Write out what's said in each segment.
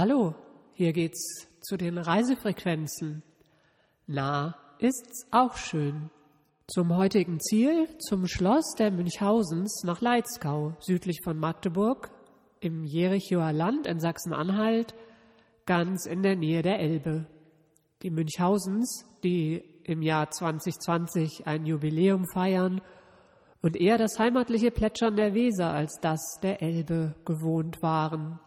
Hallo, hier geht's zu den Reisefrequenzen. Na, ist's auch schön. Zum heutigen Ziel, zum Schloss der Münchhausens nach Leitzkau, südlich von Magdeburg, im Jerichoer Land in Sachsen-Anhalt, ganz in der Nähe der Elbe. Die Münchhausens, die im Jahr 2020 ein Jubiläum feiern und eher das heimatliche Plätschern der Weser als das der Elbe gewohnt waren.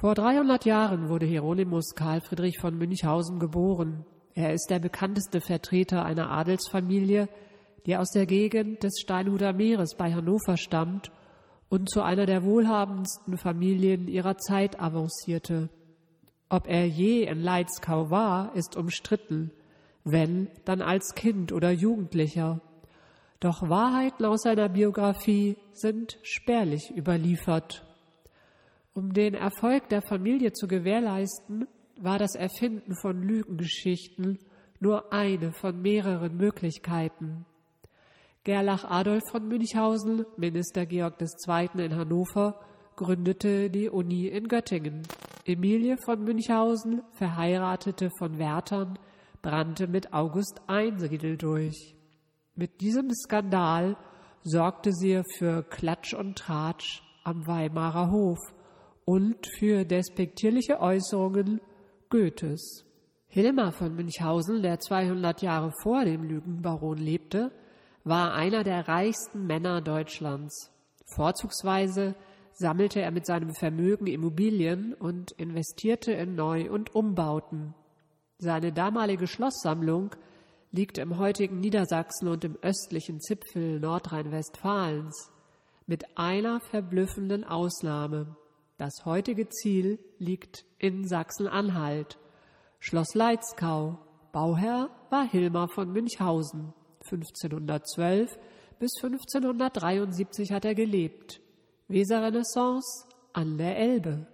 Vor 300 Jahren wurde Hieronymus Karl Friedrich von Münchhausen geboren. Er ist der bekannteste Vertreter einer Adelsfamilie, die aus der Gegend des Steinhuder Meeres bei Hannover stammt und zu einer der wohlhabendsten Familien ihrer Zeit avancierte. Ob er je in Leitzkau war, ist umstritten, wenn, dann als Kind oder Jugendlicher. Doch Wahrheiten aus seiner Biografie sind spärlich überliefert. Um den Erfolg der Familie zu gewährleisten, war das Erfinden von Lügengeschichten nur eine von mehreren Möglichkeiten. Gerlach Adolf von Münchhausen, Minister Georg II. in Hannover, gründete die Uni in Göttingen. Emilie von Münchhausen, verheiratete von Wärtern, brannte mit August Einsiedel durch. Mit diesem Skandal sorgte sie für Klatsch und Tratsch am Weimarer Hof und für despektierliche Äußerungen Goethes. Hilmar von Münchhausen, der 200 Jahre vor dem Lügenbaron lebte, war einer der reichsten Männer Deutschlands. Vorzugsweise sammelte er mit seinem Vermögen Immobilien und investierte in Neu- und Umbauten. Seine damalige Schlosssammlung liegt im heutigen Niedersachsen und im östlichen Zipfel Nordrhein-Westfalens, mit einer verblüffenden Ausnahme. Das heutige Ziel liegt in Sachsen-Anhalt. Schloss Leitzkau. Bauherr war Hilmar von Münchhausen. 1512 bis 1573 hat er gelebt. Weserrenaissance an der Elbe.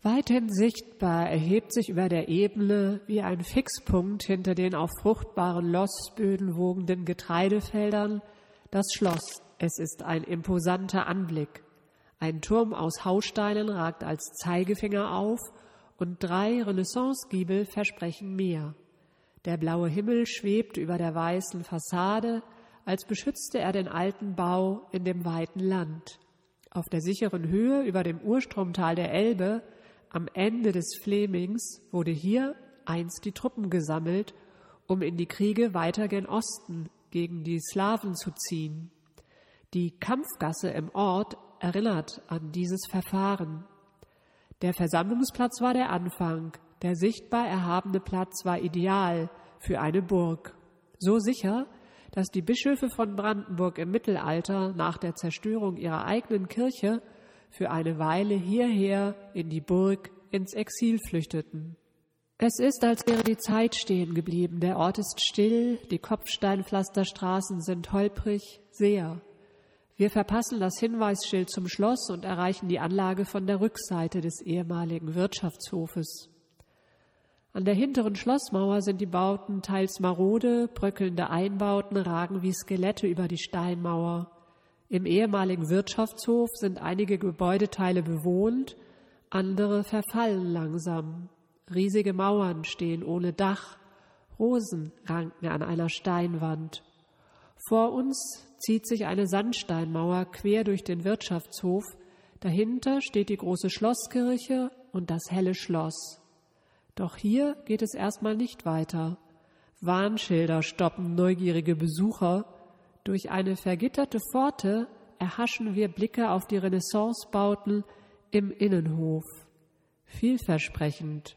Weithin sichtbar erhebt sich über der Ebene wie ein Fixpunkt hinter den auf fruchtbaren Lossböden wogenden Getreidefeldern das Schloss. Es ist ein imposanter Anblick. Ein Turm aus Haussteinen ragt als Zeigefinger auf und drei Renaissancegiebel versprechen mehr. Der blaue Himmel schwebt über der weißen Fassade, als beschützte er den alten Bau in dem weiten Land. Auf der sicheren Höhe über dem Urstromtal der Elbe, am Ende des Flemings, wurde hier einst die Truppen gesammelt, um in die Kriege weiter gen Osten gegen die Slawen zu ziehen. Die Kampfgasse im Ort erinnert an dieses Verfahren. Der Versammlungsplatz war der Anfang, der sichtbar erhabene Platz war ideal für eine Burg. So sicher, dass die Bischöfe von Brandenburg im Mittelalter nach der Zerstörung ihrer eigenen Kirche für eine Weile hierher in die Burg ins Exil flüchteten. Es ist, als wäre die Zeit stehen geblieben. Der Ort ist still, die Kopfsteinpflasterstraßen sind holprig, sehr. Wir verpassen das Hinweisschild zum Schloss und erreichen die Anlage von der Rückseite des ehemaligen Wirtschaftshofes. An der hinteren Schlossmauer sind die Bauten teils marode, bröckelnde Einbauten ragen wie Skelette über die Steinmauer. Im ehemaligen Wirtschaftshof sind einige Gebäudeteile bewohnt, andere verfallen langsam. Riesige Mauern stehen ohne Dach, Rosen ranken an einer Steinwand. Vor uns zieht sich eine Sandsteinmauer quer durch den Wirtschaftshof, dahinter steht die große Schlosskirche und das helle Schloss. Doch hier geht es erstmal nicht weiter. Warnschilder stoppen neugierige Besucher. Durch eine vergitterte Pforte erhaschen wir Blicke auf die Renaissancebauten im Innenhof. Vielversprechend.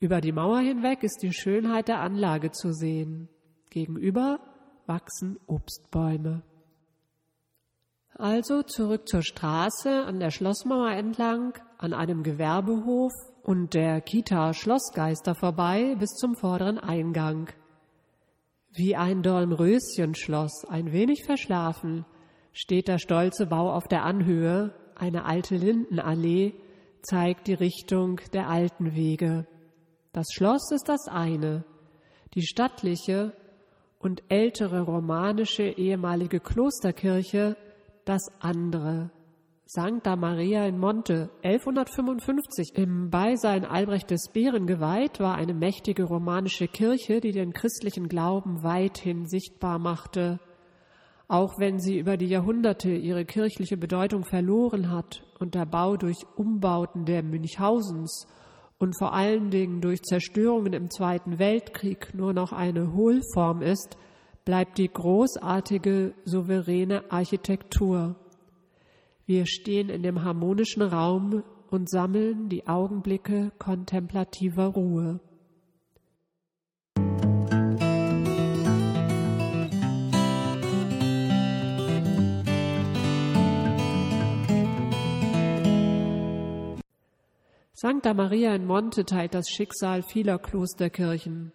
Über die Mauer hinweg ist die Schönheit der Anlage zu sehen. Gegenüber wachsen Obstbäume. Also zurück zur Straße an der Schlossmauer entlang, an einem Gewerbehof und der Kita Schlossgeister vorbei bis zum vorderen Eingang. Wie ein Dornröschenschloss, ein wenig verschlafen, steht der stolze Bau auf der Anhöhe, eine alte Lindenallee zeigt die Richtung der alten Wege. Das Schloss ist das eine, die stattliche, und ältere romanische ehemalige Klosterkirche das andere. Sancta Maria in Monte 1155 im Beisein Albrecht des Bären geweiht, war eine mächtige romanische Kirche, die den christlichen Glauben weithin sichtbar machte. Auch wenn sie über die Jahrhunderte ihre kirchliche Bedeutung verloren hat und der Bau durch Umbauten der Münchhausens und vor allen Dingen durch Zerstörungen im Zweiten Weltkrieg nur noch eine Hohlform ist, bleibt die großartige, souveräne Architektur. Wir stehen in dem harmonischen Raum und sammeln die Augenblicke kontemplativer Ruhe. Sancta Maria in Monte teilt das Schicksal vieler Klosterkirchen.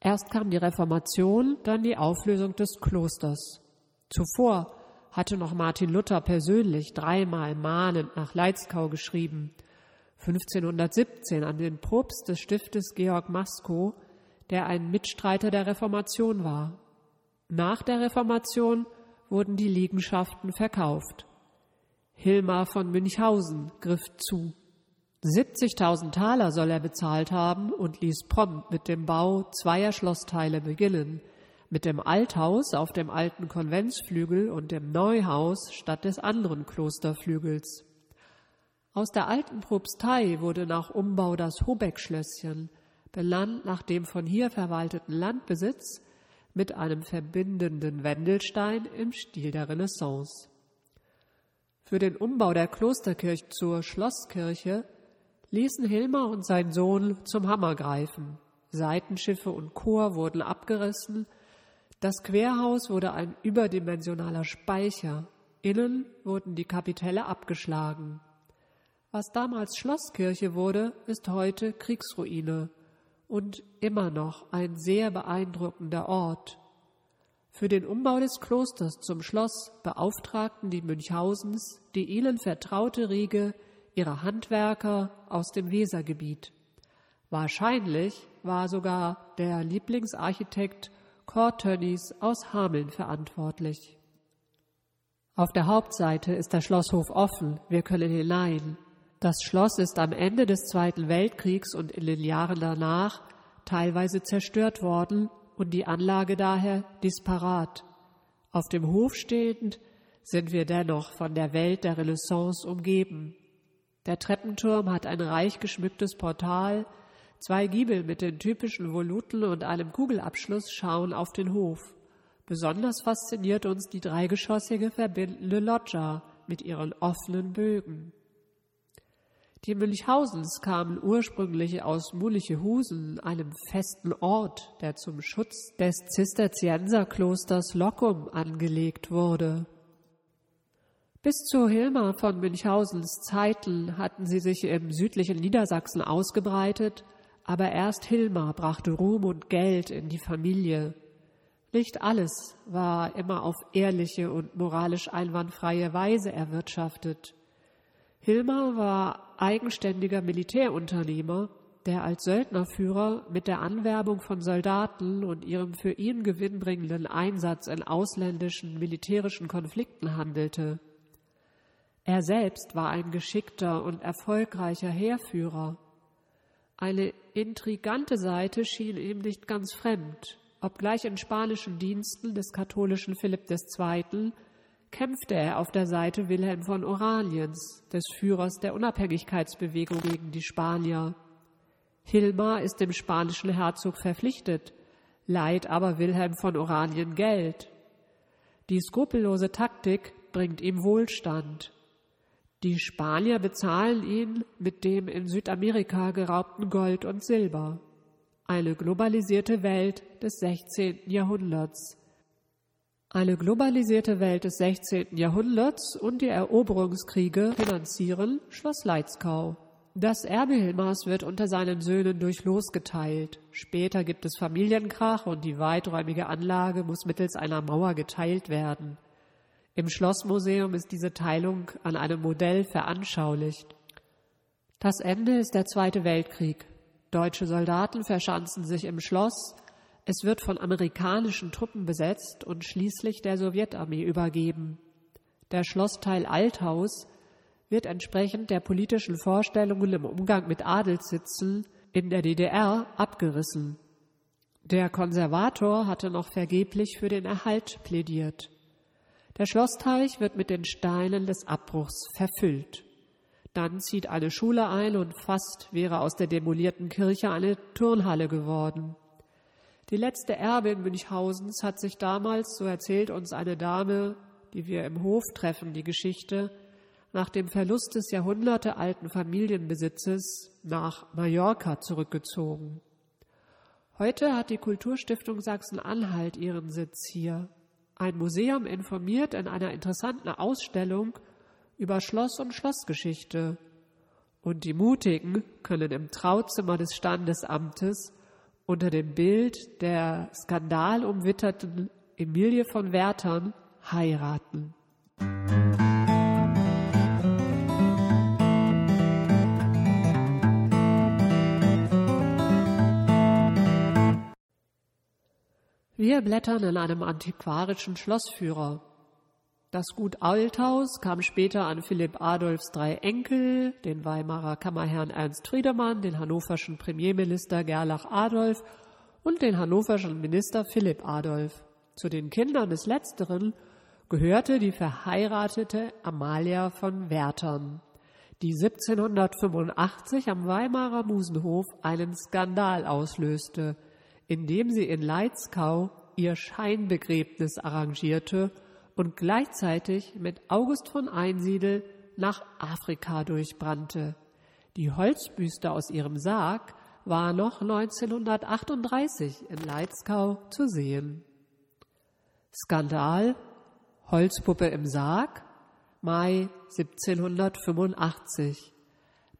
Erst kam die Reformation, dann die Auflösung des Klosters. Zuvor hatte noch Martin Luther persönlich dreimal mahnend nach Leitzkau geschrieben. 1517 an den Propst des Stiftes Georg Maskow, der ein Mitstreiter der Reformation war. Nach der Reformation wurden die Liegenschaften verkauft. Hilmar von Münchhausen griff zu. 70.000 Taler soll er bezahlt haben und ließ prompt mit dem Bau zweier Schlossteile beginnen, mit dem Althaus auf dem alten Konventsflügel und dem Neuhaus statt des anderen Klosterflügels. Aus der alten Propstei wurde nach Umbau das Hobeck-Schlösschen, benannt nach dem von hier verwalteten Landbesitz, mit einem verbindenden Wendelstein im Stil der Renaissance. Für den Umbau der Klosterkirche zur Schlosskirche ließen Hilmar und sein Sohn zum Hammer greifen. Seitenschiffe und Chor wurden abgerissen, das Querhaus wurde ein überdimensionaler Speicher, innen wurden die Kapitelle abgeschlagen. Was damals Schlosskirche wurde, ist heute Kriegsruine und immer noch ein sehr beeindruckender Ort. Für den Umbau des Klosters zum Schloss beauftragten die Münchhausens die ihnen vertraute Riege ihrer Handwerker aus dem Wesergebiet. Wahrscheinlich war sogar der Lieblingsarchitekt Tönnies aus Hameln verantwortlich. Auf der Hauptseite ist der Schlosshof offen, wir können hinein. Das Schloss ist am Ende des Zweiten Weltkriegs und in den Jahren danach teilweise zerstört worden und die Anlage daher disparat. Auf dem Hof stehend sind wir dennoch von der Welt der Renaissance umgeben. Der Treppenturm hat ein reich geschmücktes Portal, zwei Giebel mit den typischen Voluten und einem Kugelabschluss schauen auf den Hof. Besonders fasziniert uns die dreigeschossige verbindende Loggia mit ihren offenen Bögen. Die Münchhausens kamen ursprünglich aus Mulichehusen, einem festen Ort, der zum Schutz des Zisterzienserklosters Lockum angelegt wurde. Bis zu Hilmar von Münchhausens Zeiten hatten sie sich im südlichen Niedersachsen ausgebreitet, aber erst Hilmar brachte Ruhm und Geld in die Familie. Nicht alles war immer auf ehrliche und moralisch einwandfreie Weise erwirtschaftet. Hilmar war eigenständiger Militärunternehmer, der als Söldnerführer mit der Anwerbung von Soldaten und ihrem für ihn gewinnbringenden Einsatz in ausländischen militärischen Konflikten handelte. Er selbst war ein geschickter und erfolgreicher Heerführer. Eine intrigante Seite schien ihm nicht ganz fremd. Obgleich in spanischen Diensten des katholischen Philipp II. kämpfte er auf der Seite Wilhelm von Oraniens, des Führers der Unabhängigkeitsbewegung gegen die Spanier. Hilmar ist dem spanischen Herzog verpflichtet, leiht aber Wilhelm von Oranien Geld. Die skrupellose Taktik bringt ihm Wohlstand. Die Spanier bezahlen ihn mit dem in Südamerika geraubten Gold und Silber. Eine globalisierte Welt des 16. Jahrhunderts. Eine globalisierte Welt des 16. Jahrhunderts und die Eroberungskriege finanzieren Schloss Leitzkau. Das Erbe Hilmars wird unter seinen Söhnen durch Los geteilt. Später gibt es Familienkrach und die weiträumige Anlage muss mittels einer Mauer geteilt werden. Im Schlossmuseum ist diese Teilung an einem Modell veranschaulicht. Das Ende ist der Zweite Weltkrieg. Deutsche Soldaten verschanzen sich im Schloss. Es wird von amerikanischen Truppen besetzt und schließlich der Sowjetarmee übergeben. Der Schlossteil Althaus wird entsprechend der politischen Vorstellungen im Umgang mit Adelssitzen in der DDR abgerissen. Der Konservator hatte noch vergeblich für den Erhalt plädiert. Der Schlossteich wird mit den Steinen des Abbruchs verfüllt. Dann zieht eine Schule ein und fast wäre aus der demolierten Kirche eine Turnhalle geworden. Die letzte Erbin Münchhausens hat sich damals, so erzählt uns eine Dame, die wir im Hof treffen, die Geschichte, nach dem Verlust des jahrhundertealten Familienbesitzes nach Mallorca zurückgezogen. Heute hat die Kulturstiftung Sachsen-Anhalt ihren Sitz hier. Ein Museum informiert in einer interessanten Ausstellung über Schloss und Schlossgeschichte. Und die Mutigen können im Trauzimmer des Standesamtes unter dem Bild der skandalumwitterten Emilie von Werthern heiraten. Wir blättern in einem antiquarischen Schlossführer. Das Gut Althaus kam später an Philipp Adolfs drei Enkel, den Weimarer Kammerherrn Ernst Friedemann, den hannoverschen Premierminister Gerlach Adolf und den hannoverschen Minister Philipp Adolf. Zu den Kindern des Letzteren gehörte die verheiratete Amalia von Werthern, die 1785 am Weimarer Musenhof einen Skandal auslöste, indem sie in Leitzkau ihr Scheinbegräbnis arrangierte und gleichzeitig mit August von Einsiedel nach Afrika durchbrannte. Die Holzbüste aus ihrem Sarg war noch 1938 in Leitzkau zu sehen. Skandal Holzpuppe im Sarg Mai 1785.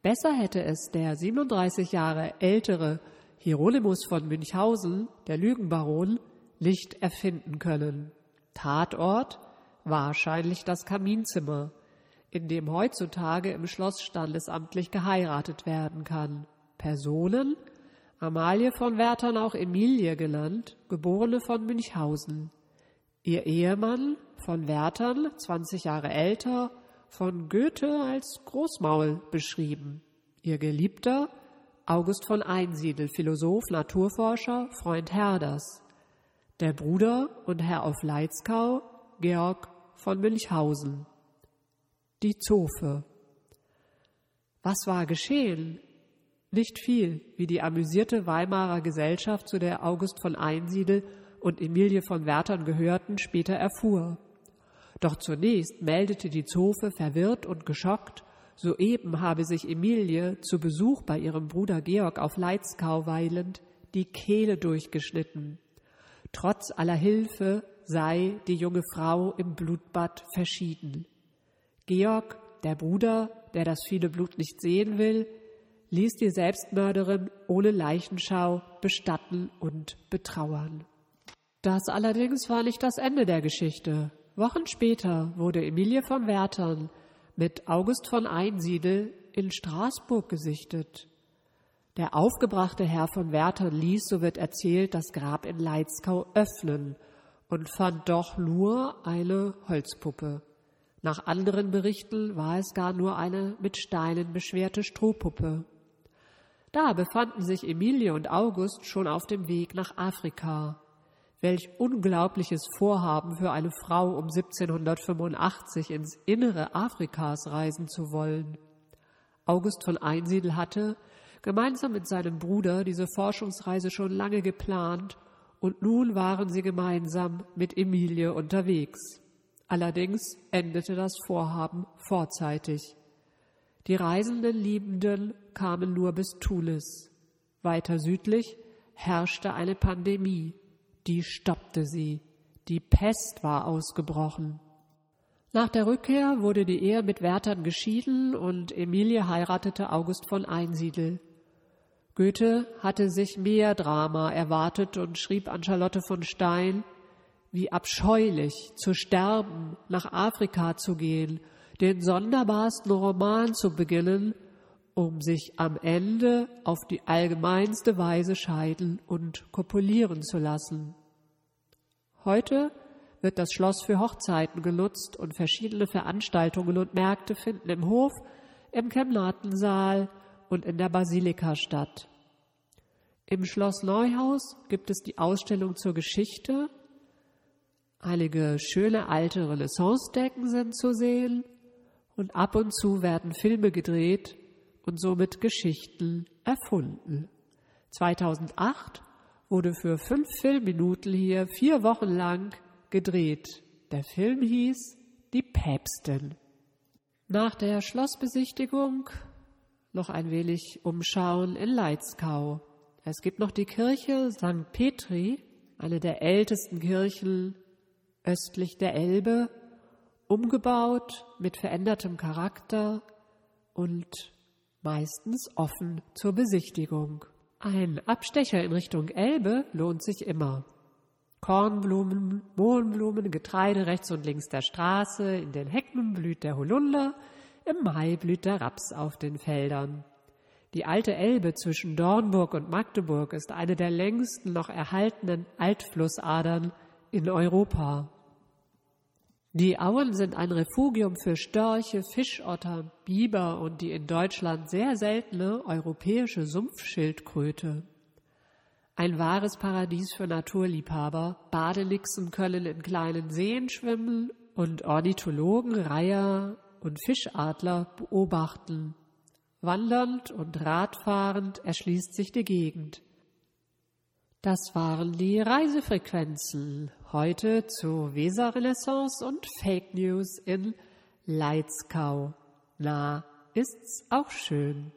Besser hätte es der 37 Jahre ältere Hieronymus von Münchhausen, der Lügenbaron, nicht erfinden können. Tatort wahrscheinlich das Kaminzimmer, in dem heutzutage im Schloss standesamtlich geheiratet werden kann. Personen Amalie von Werthern, auch Emilie genannt, geborene von Münchhausen. Ihr Ehemann von Werthern, 20 Jahre älter, von Goethe als Großmaul beschrieben. Ihr Geliebter August von Einsiedel, Philosoph, Naturforscher, Freund Herders. Der Bruder und Herr auf Leitzkau, Georg von Münchhausen. Die Zofe. Was war geschehen? Nicht viel, wie die amüsierte Weimarer Gesellschaft, zu der August von Einsiedel und Emilie von Werthern gehörten, später erfuhr. Doch zunächst meldete die Zofe verwirrt und geschockt, Soeben habe sich Emilie zu Besuch bei ihrem Bruder Georg auf Leitzkau weilend die Kehle durchgeschnitten. Trotz aller Hilfe sei die junge Frau im Blutbad verschieden. Georg, der Bruder, der das viele Blut nicht sehen will, ließ die Selbstmörderin ohne Leichenschau bestatten und betrauern. Das allerdings war nicht das Ende der Geschichte. Wochen später wurde Emilie von Werthern mit August von Einsiedel in Straßburg gesichtet. Der aufgebrachte Herr von Werther ließ, so wird erzählt, das Grab in Leitzkau öffnen und fand doch nur eine Holzpuppe. Nach anderen Berichten war es gar nur eine mit Steinen beschwerte Strohpuppe. Da befanden sich Emilie und August schon auf dem Weg nach Afrika. Welch unglaubliches Vorhaben für eine Frau um 1785 ins Innere Afrikas reisen zu wollen. August von Einsiedel hatte, gemeinsam mit seinem Bruder, diese Forschungsreise schon lange geplant, und nun waren sie gemeinsam mit Emilie unterwegs. Allerdings endete das Vorhaben vorzeitig. Die reisenden Liebenden kamen nur bis Tunis. Weiter südlich herrschte eine Pandemie die stoppte sie. Die Pest war ausgebrochen. Nach der Rückkehr wurde die Ehe mit Werthern geschieden und Emilie heiratete August von Einsiedel. Goethe hatte sich mehr Drama erwartet und schrieb an Charlotte von Stein, wie abscheulich zu sterben, nach Afrika zu gehen, den sonderbarsten Roman zu beginnen, um sich am Ende auf die allgemeinste Weise scheiden und kopulieren zu lassen. Heute wird das Schloss für Hochzeiten genutzt und verschiedene Veranstaltungen und Märkte finden im Hof, im Kemnatensaal und in der Basilika statt. Im Schloss Neuhaus gibt es die Ausstellung zur Geschichte. Einige schöne alte Renaissance-Decken sind zu sehen und ab und zu werden Filme gedreht und somit Geschichten erfunden. 2008 wurde für fünf Filmminuten hier vier Wochen lang gedreht. Der Film hieß Die Päpstin. Nach der Schlossbesichtigung noch ein wenig umschauen in Leitzkau. Es gibt noch die Kirche St. Petri, eine der ältesten Kirchen östlich der Elbe, umgebaut mit verändertem Charakter und meistens offen zur Besichtigung. Ein Abstecher in Richtung Elbe lohnt sich immer. Kornblumen, Mohnblumen, Getreide rechts und links der Straße, in den Hecken blüht der Holunder, im Mai blüht der Raps auf den Feldern. Die alte Elbe zwischen Dornburg und Magdeburg ist eine der längsten noch erhaltenen Altflussadern in Europa. Die Auen sind ein Refugium für Störche, Fischotter, Biber und die in Deutschland sehr seltene europäische Sumpfschildkröte. Ein wahres Paradies für Naturliebhaber. Badenixen können in kleinen Seen schwimmen und Ornithologen, Reiher und Fischadler beobachten. Wandernd und radfahrend erschließt sich die Gegend. Das waren die Reisefrequenzen heute zu Weser-Renaissance und Fake News in Leitzkau. Na, ist's auch schön.